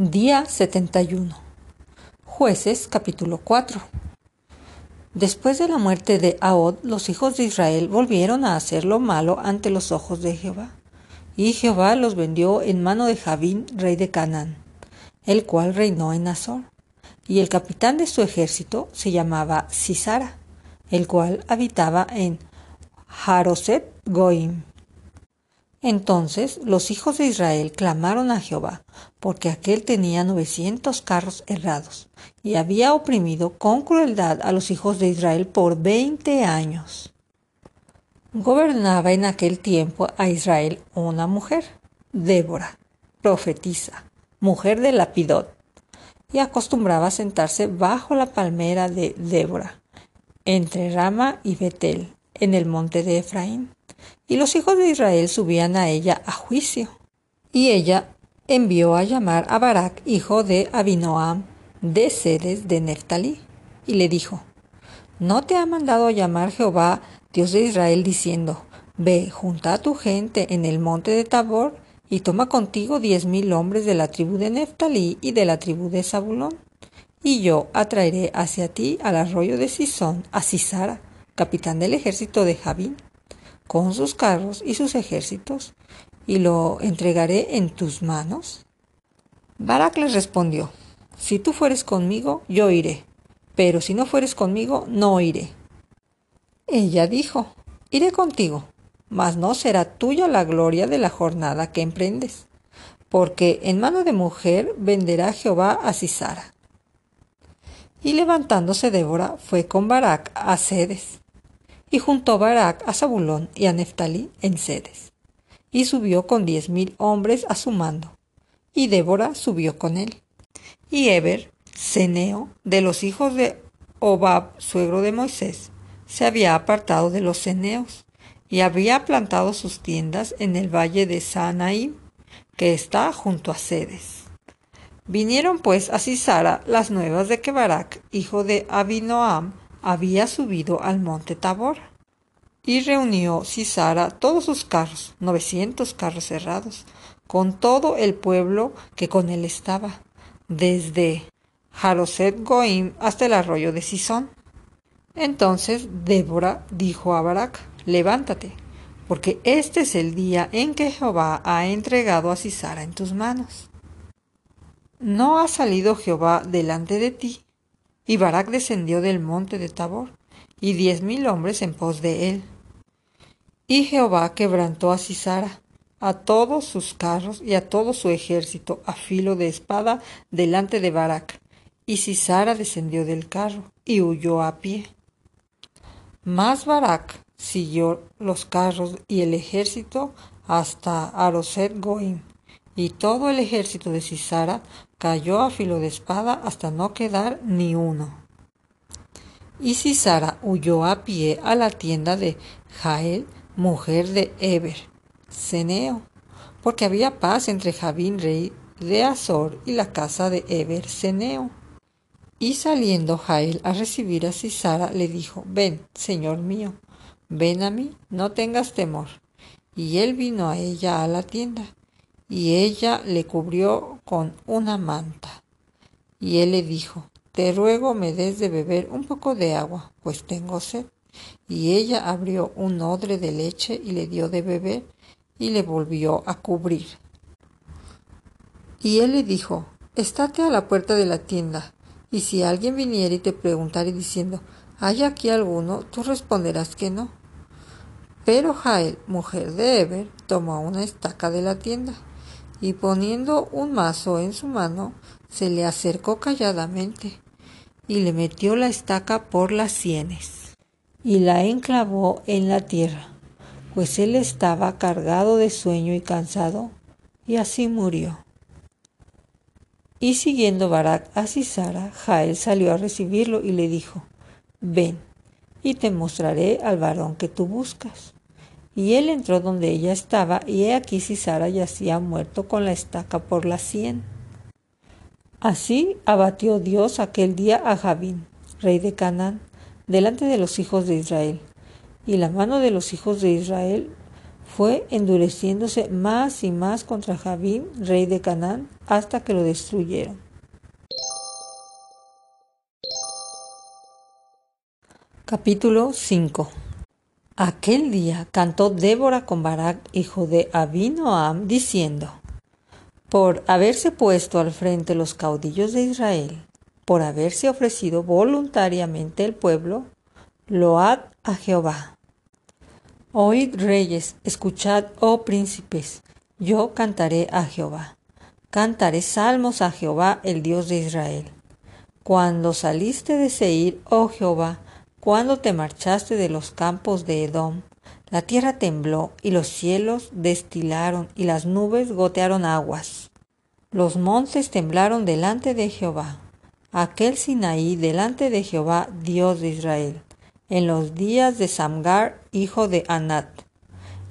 Día 71. Jueces capítulo 4. Después de la muerte de Ahod, los hijos de Israel volvieron a hacer lo malo ante los ojos de Jehová. Y Jehová los vendió en mano de Javín, rey de Canaán, el cual reinó en Azor. Y el capitán de su ejército se llamaba Sisara, el cual habitaba en Haroset Goim. Entonces los hijos de Israel clamaron a Jehová, porque aquél tenía novecientos carros errados, y había oprimido con crueldad a los hijos de Israel por veinte años. Gobernaba en aquel tiempo a Israel una mujer, Débora, profetisa, mujer de Lapidot, y acostumbraba sentarse bajo la palmera de Débora, entre Rama y Betel, en el monte de Efraín y los hijos de Israel subían a ella a juicio. Y ella envió a llamar a Barak, hijo de Abinoam, de Sedes de Neftalí, y le dijo, ¿No te ha mandado llamar Jehová, Dios de Israel, diciendo, Ve, junta tu gente en el monte de Tabor, y toma contigo diez mil hombres de la tribu de Neftalí y de la tribu de Zabulón, y yo atraeré hacia ti al arroyo de Sisón a Sisara, capitán del ejército de Javín, con sus carros y sus ejércitos, y lo entregaré en tus manos? Barak les respondió, Si tú fueres conmigo, yo iré, pero si no fueres conmigo, no iré. Ella dijo, Iré contigo, mas no será tuya la gloria de la jornada que emprendes, porque en mano de mujer venderá Jehová a Sisara. Y levantándose Débora fue con Barak a Sedes y juntó Barak a Zabulón y a Neftalí en sedes, y subió con diez mil hombres a su mando, y Débora subió con él. Y Eber, Ceneo, de los hijos de Obab, suegro de Moisés, se había apartado de los ceneos, y había plantado sus tiendas en el valle de Sanaim, que está junto a Sedes. Vinieron pues a Sisara las nuevas de que Barak, hijo de Abinoam, había subido al monte Tabor. Y reunió Sisara todos sus carros, novecientos carros cerrados, con todo el pueblo que con él estaba, desde Jaroset Goim hasta el arroyo de Sison. Entonces Débora dijo a Barak, levántate, porque este es el día en que Jehová ha entregado a Sisara en tus manos. ¿No ha salido Jehová delante de ti y Barak descendió del monte de Tabor, y diez mil hombres en pos de él. Y Jehová quebrantó a Sisara, a todos sus carros y a todo su ejército a filo de espada delante de Barak. Y Sisara descendió del carro y huyó a pie. Mas Barak siguió los carros y el ejército hasta Aroset Goim, y todo el ejército de Sisara cayó a filo de espada hasta no quedar ni uno. Y Sisara huyó a pie a la tienda de Jael, mujer de Eber, Ceneo, porque había paz entre Javín, rey de Azor, y la casa de Eber, Ceneo. Y saliendo Jael a recibir a Sisara, le dijo, Ven, señor mío, ven a mí, no tengas temor. Y él vino a ella a la tienda y ella le cubrió con una manta. Y él le dijo, Te ruego me des de beber un poco de agua, pues tengo sed. Y ella abrió un odre de leche y le dio de beber y le volvió a cubrir. Y él le dijo, Estate a la puerta de la tienda, y si alguien viniera y te preguntare diciendo, ¿hay aquí alguno? tú responderás que no. Pero Jael, mujer de Eber, tomó una estaca de la tienda y poniendo un mazo en su mano, se le acercó calladamente y le metió la estaca por las sienes y la enclavó en la tierra, pues él estaba cargado de sueño y cansado, y así murió. Y siguiendo Barak a Sisara, Jael salió a recibirlo y le dijo, Ven, y te mostraré al varón que tú buscas. Y él entró donde ella estaba, y he aquí Sisara yacía muerto con la estaca por la sien. Así abatió Dios aquel día a Javín, rey de Canaán, delante de los hijos de Israel. Y la mano de los hijos de Israel fue endureciéndose más y más contra Javín, rey de Canaán, hasta que lo destruyeron. Capítulo 5 Aquel día cantó Débora con Barak, hijo de Abinoam, diciendo, Por haberse puesto al frente los caudillos de Israel, por haberse ofrecido voluntariamente el pueblo, load a Jehová. Oíd reyes, escuchad, oh príncipes, yo cantaré a Jehová. Cantaré salmos a Jehová, el Dios de Israel. Cuando saliste de Seir, oh Jehová, cuando te marchaste de los campos de Edom, la tierra tembló y los cielos destilaron y las nubes gotearon aguas. Los montes temblaron delante de Jehová, aquel Sinaí delante de Jehová, Dios de Israel, en los días de Samgar, hijo de Anat.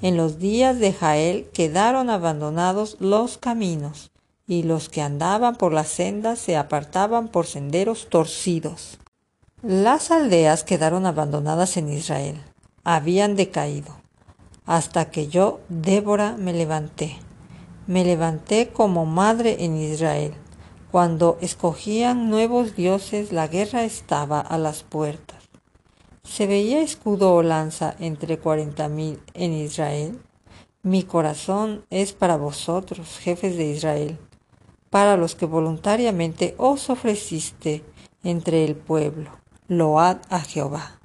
En los días de Jael quedaron abandonados los caminos, y los que andaban por las sendas se apartaban por senderos torcidos. Las aldeas quedaron abandonadas en Israel, habían decaído, hasta que yo, Débora, me levanté. Me levanté como madre en Israel. Cuando escogían nuevos dioses, la guerra estaba a las puertas. ¿Se veía escudo o lanza entre cuarenta mil en Israel? Mi corazón es para vosotros, jefes de Israel, para los que voluntariamente os ofreciste entre el pueblo load a Jehová.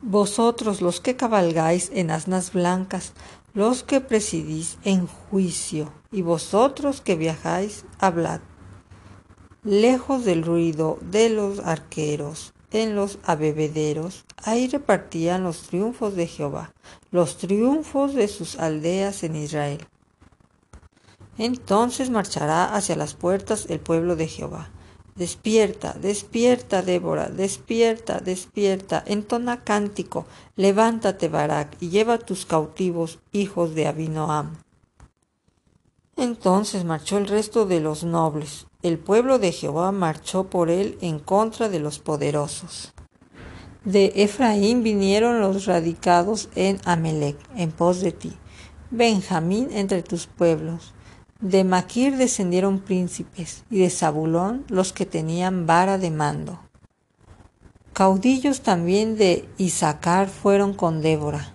Vosotros los que cabalgáis en asnas blancas, los que presidís en juicio, y vosotros que viajáis, hablad. Lejos del ruido de los arqueros, en los abebederos, ahí repartían los triunfos de Jehová, los triunfos de sus aldeas en Israel. Entonces marchará hacia las puertas el pueblo de Jehová Despierta, despierta, Débora, despierta, despierta, entona cántico, levántate, Barak, y lleva tus cautivos, hijos de Abinoam. Entonces marchó el resto de los nobles. El pueblo de Jehová marchó por él en contra de los poderosos. De Efraín vinieron los radicados en Amelec, en pos de ti. Benjamín entre tus pueblos. De Maquir descendieron príncipes, y de Zabulón los que tenían vara de mando. Caudillos también de Isaacar fueron con Débora,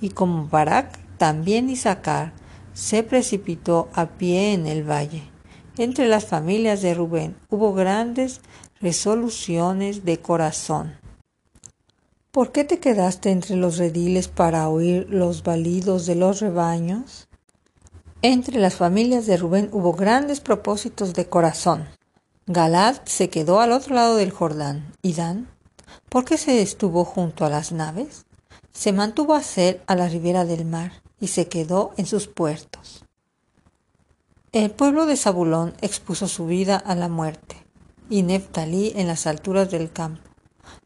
y como Barak, también Isaacar se precipitó a pie en el valle. Entre las familias de Rubén hubo grandes resoluciones de corazón. ¿Por qué te quedaste entre los rediles para oír los balidos de los rebaños? Entre las familias de Rubén hubo grandes propósitos de corazón. Galad se quedó al otro lado del Jordán. ¿Y Dan? ¿Por qué se estuvo junto a las naves? Se mantuvo a ser a la ribera del mar y se quedó en sus puertos. El pueblo de Zabulón expuso su vida a la muerte, y Neftalí en las alturas del campo.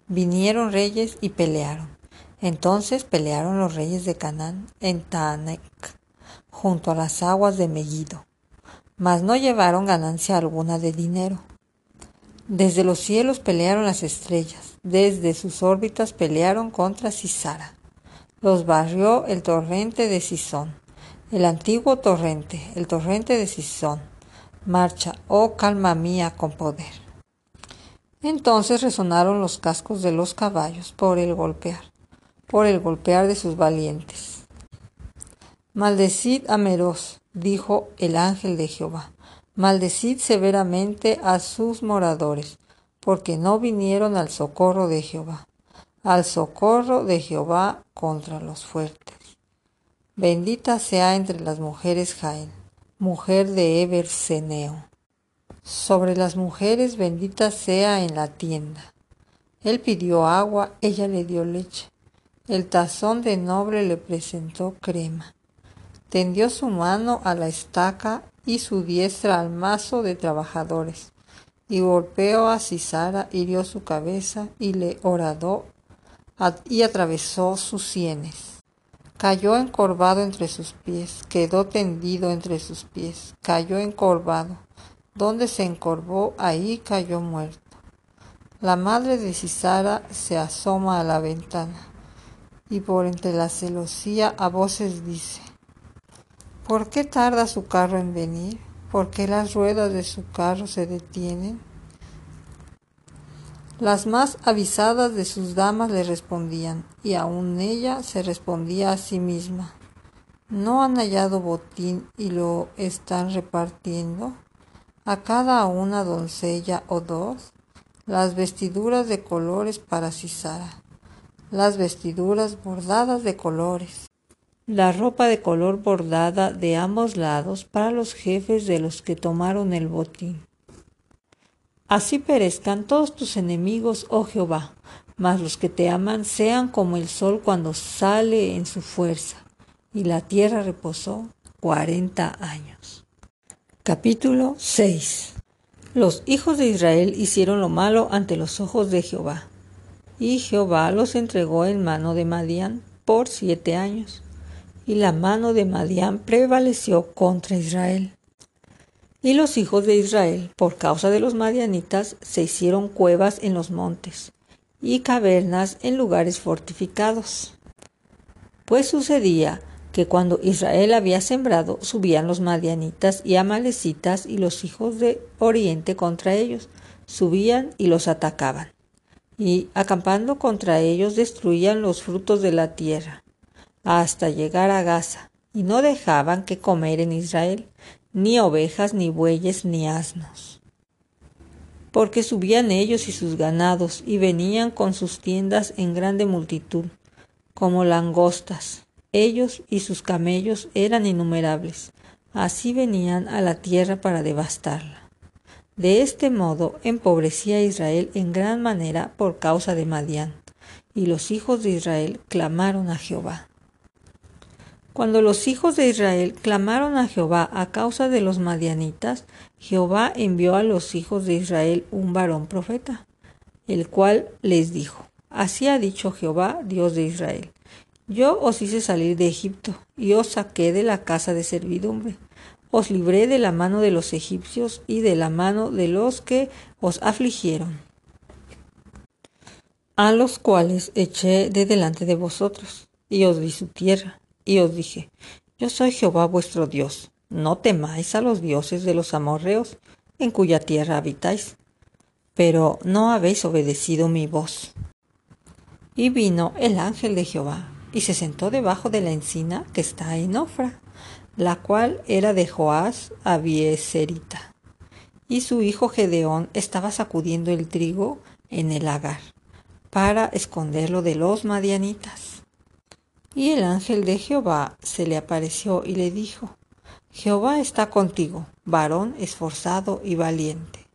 Vinieron reyes y pelearon. Entonces pelearon los reyes de Canaán en Taanec junto a las aguas de Megiddo, mas no llevaron ganancia alguna de dinero. Desde los cielos pelearon las estrellas, desde sus órbitas pelearon contra Cisara. Los barrió el torrente de Sison, el antiguo torrente, el torrente de Sison. Marcha, oh calma mía, con poder. Entonces resonaron los cascos de los caballos por el golpear, por el golpear de sus valientes. Maldecid a Meroz, dijo el ángel de Jehová, maldecid severamente a sus moradores, porque no vinieron al socorro de Jehová, al socorro de Jehová contra los fuertes. Bendita sea entre las mujeres Jael, mujer de Eberseneo. Sobre las mujeres bendita sea en la tienda. Él pidió agua, ella le dio leche. El tazón de noble le presentó crema tendió su mano a la estaca y su diestra al mazo de trabajadores, y golpeó a Cisara, hirió su cabeza y le horadó y atravesó sus sienes. Cayó encorvado entre sus pies, quedó tendido entre sus pies, cayó encorvado. Donde se encorvó, ahí cayó muerto. La madre de Cisara se asoma a la ventana y por entre la celosía a voces dice, ¿Por qué tarda su carro en venir? ¿Por qué las ruedas de su carro se detienen? Las más avisadas de sus damas le respondían, y aun ella se respondía a sí misma. ¿No han hallado botín y lo están repartiendo? A cada una doncella o dos, las vestiduras de colores para Cisara, las vestiduras bordadas de colores, la ropa de color bordada de ambos lados para los jefes de los que tomaron el botín. Así perezcan todos tus enemigos, oh Jehová, mas los que te aman sean como el sol cuando sale en su fuerza. Y la tierra reposó cuarenta años. Capítulo 6 Los hijos de Israel hicieron lo malo ante los ojos de Jehová, y Jehová los entregó en mano de Madián por siete años, y la mano de Madián prevaleció contra Israel. Y los hijos de Israel, por causa de los madianitas, se hicieron cuevas en los montes y cavernas en lugares fortificados. Pues sucedía que cuando Israel había sembrado, subían los madianitas y amalecitas y los hijos de Oriente contra ellos, subían y los atacaban. Y acampando contra ellos destruían los frutos de la tierra, hasta llegar a Gaza, y no dejaban que comer en Israel, ni ovejas, ni bueyes, ni asnos. Porque subían ellos y sus ganados, y venían con sus tiendas en grande multitud, como langostas, ellos y sus camellos eran innumerables. Así venían a la tierra para devastarla. De este modo empobrecía Israel en gran manera por causa de Madián, y los hijos de Israel clamaron a Jehová. Cuando los hijos de Israel clamaron a Jehová a causa de los madianitas, Jehová envió a los hijos de Israel un varón profeta, el cual les dijo, Así ha dicho Jehová, Dios de Israel, yo os hice salir de Egipto y os saqué de la casa de servidumbre. Os libré de la mano de los egipcios y de la mano de los que os afligieron, a los cuales eché de delante de vosotros, y os di su tierra, y os dije, yo soy Jehová vuestro Dios, no temáis a los dioses de los amorreos, en cuya tierra habitáis, pero no habéis obedecido mi voz. Y vino el ángel de Jehová y se sentó debajo de la encina que está en Ofra, la cual era de Joás Abieserita. Y su hijo Gedeón estaba sacudiendo el trigo en el lagar, para esconderlo de los madianitas. Y el ángel de Jehová se le apareció y le dijo, Jehová está contigo, varón esforzado y valiente.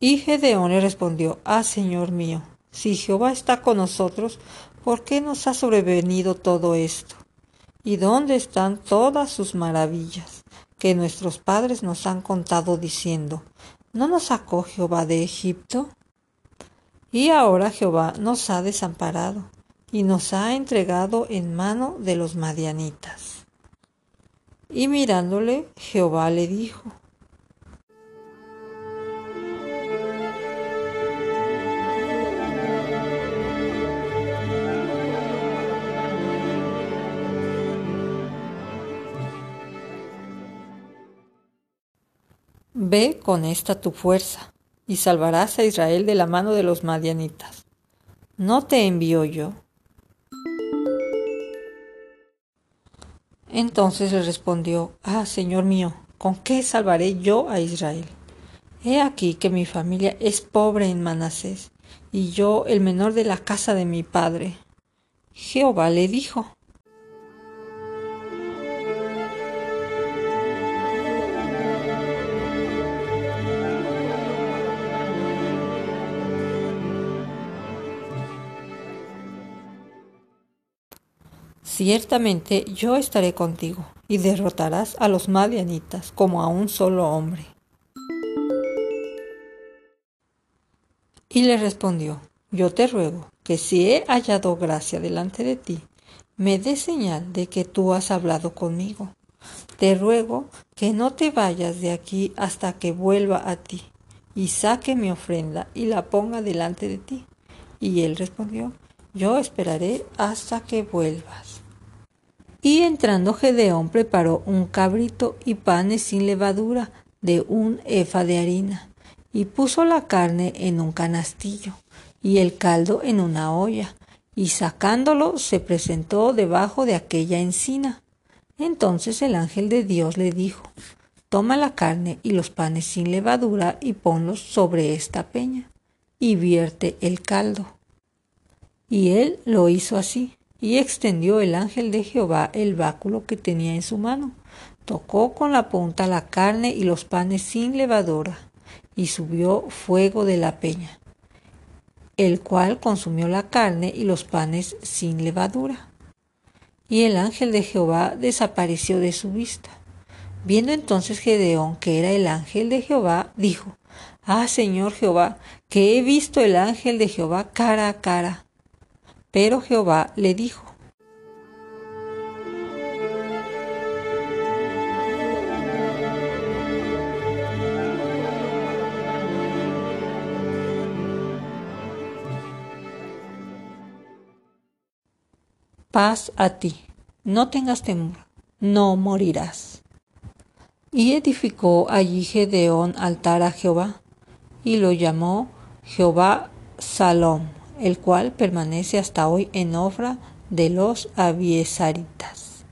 Y Gedeón le respondió, Ah, Señor mío, si Jehová está con nosotros, ¿Por qué nos ha sobrevenido todo esto? ¿Y dónde están todas sus maravillas que nuestros padres nos han contado diciendo, ¿no nos sacó Jehová de Egipto? Y ahora Jehová nos ha desamparado y nos ha entregado en mano de los madianitas. Y mirándole, Jehová le dijo, Ve con esta tu fuerza, y salvarás a Israel de la mano de los madianitas. ¿No te envío yo? Entonces le respondió, Ah, Señor mío, ¿con qué salvaré yo a Israel? He aquí que mi familia es pobre en Manasés, y yo el menor de la casa de mi padre. Jehová le dijo, Ciertamente yo estaré contigo, y derrotarás a los madianitas como a un solo hombre. Y le respondió, yo te ruego que si he hallado gracia delante de ti, me dé señal de que tú has hablado conmigo. Te ruego que no te vayas de aquí hasta que vuelva a ti, y saque mi ofrenda y la ponga delante de ti. Y él respondió, yo esperaré hasta que vuelvas. Y entrando Gedeón preparó un cabrito y panes sin levadura de un efa de harina, y puso la carne en un canastillo y el caldo en una olla, y sacándolo se presentó debajo de aquella encina. Entonces el ángel de Dios le dijo, Toma la carne y los panes sin levadura y ponlos sobre esta peña, y vierte el caldo. Y él lo hizo así, y extendió el ángel de Jehová el báculo que tenía en su mano, tocó con la punta la carne y los panes sin levadura, y subió fuego de la peña, el cual consumió la carne y los panes sin levadura. Y el ángel de Jehová desapareció de su vista. Viendo entonces Gedeón que era el ángel de Jehová, dijo, Ah, Señor Jehová, que he visto el ángel de Jehová cara a cara. Pero Jehová le dijo, Paz a ti, no tengas temor, no morirás. Y edificó allí Gedeón altar a Jehová, y lo llamó Jehová Salom, el cual permanece hasta hoy en obra de los abiesaritas.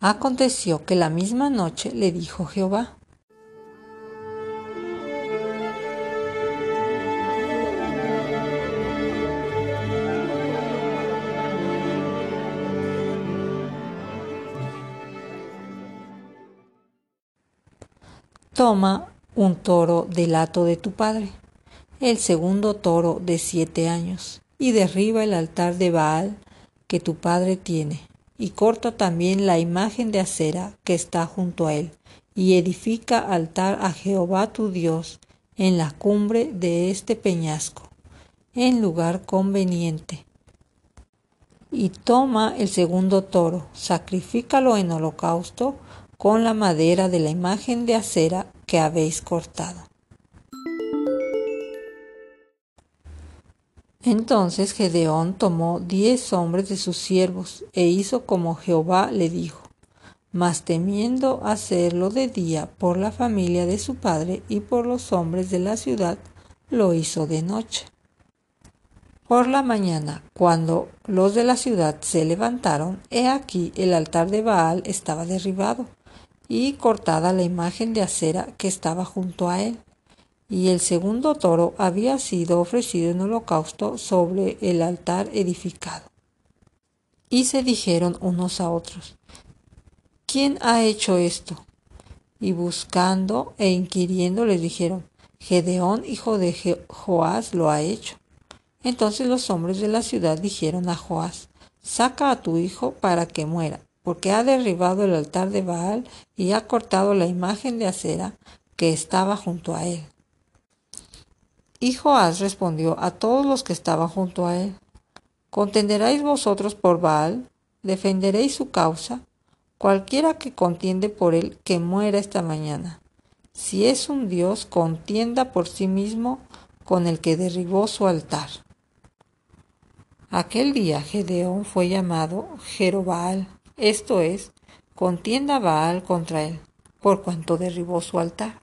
Aconteció que la misma noche le dijo Jehová, Toma un toro del hato de tu padre, el segundo toro de siete años, y derriba el altar de Baal que tu padre tiene, y corta también la imagen de acera que está junto a él, y edifica altar a Jehová tu Dios en la cumbre de este peñasco, en lugar conveniente. Y toma el segundo toro, sacrifícalo en holocausto, con la madera de la imagen de acera que habéis cortado. Entonces Gedeón tomó diez hombres de sus siervos e hizo como Jehová le dijo, mas temiendo hacerlo de día por la familia de su padre y por los hombres de la ciudad, lo hizo de noche. Por la mañana, cuando los de la ciudad se levantaron, he aquí el altar de Baal estaba derribado y cortada la imagen de acera que estaba junto a él. Y el segundo toro había sido ofrecido en holocausto sobre el altar edificado. Y se dijeron unos a otros, ¿quién ha hecho esto? Y buscando e inquiriendo les dijeron, Gedeón, hijo de Joás, lo ha hecho. Entonces los hombres de la ciudad dijeron a Joás, saca a tu hijo para que muera, porque ha derribado el altar de Baal y ha cortado la imagen de acera que estaba junto a él. Y Joás respondió a todos los que estaban junto a él, ¿Contenderéis vosotros por Baal? ¿Defenderéis su causa? Cualquiera que contiende por él, que muera esta mañana. Si es un Dios, contienda por sí mismo con el que derribó su altar. Aquel día Gedeón fue llamado Jerobal, esto es, contienda Baal contra él, por cuanto derribó su altar.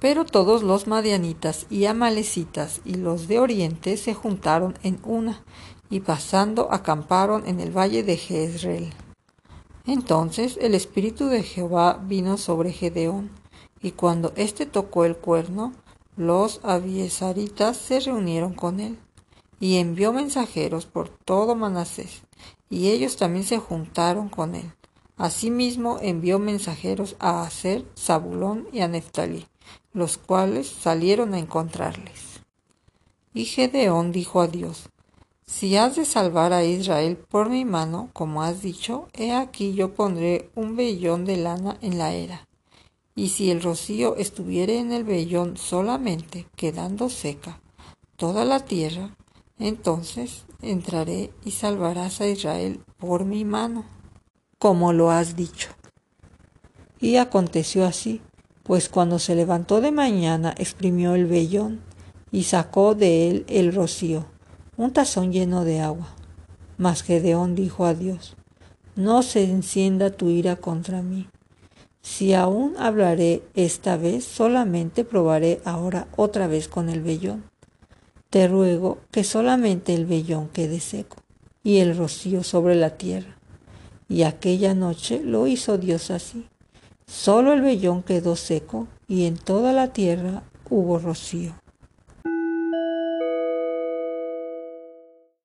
Pero todos los madianitas y amalecitas y los de oriente se juntaron en una, y pasando acamparon en el valle de Jezreel. Entonces el espíritu de Jehová vino sobre Gedeón, y cuando éste tocó el cuerno, los abiesaritas se reunieron con él, y envió mensajeros por todo Manasés, y ellos también se juntaron con él. Asimismo envió mensajeros a Aser, Zabulón y a Neftalí, los cuales salieron a encontrarles. Y Gedeón dijo a Dios, Si has de salvar a Israel por mi mano, como has dicho, he aquí yo pondré un vellón de lana en la era. Y si el rocío estuviere en el vellón solamente, quedando seca toda la tierra, entonces entraré y salvarás a Israel por mi mano, como lo has dicho. Y aconteció así, pues cuando se levantó de mañana exprimió el vellón y sacó de él el rocío, un tazón lleno de agua. Mas Gedeón dijo a Dios, no se encienda tu ira contra mí. Si aún hablaré esta vez, solamente probaré ahora otra vez con el vellón. Te ruego que solamente el vellón quede seco y el rocío sobre la tierra. Y aquella noche lo hizo Dios así. Solo el vellón quedó seco y en toda la tierra hubo rocío.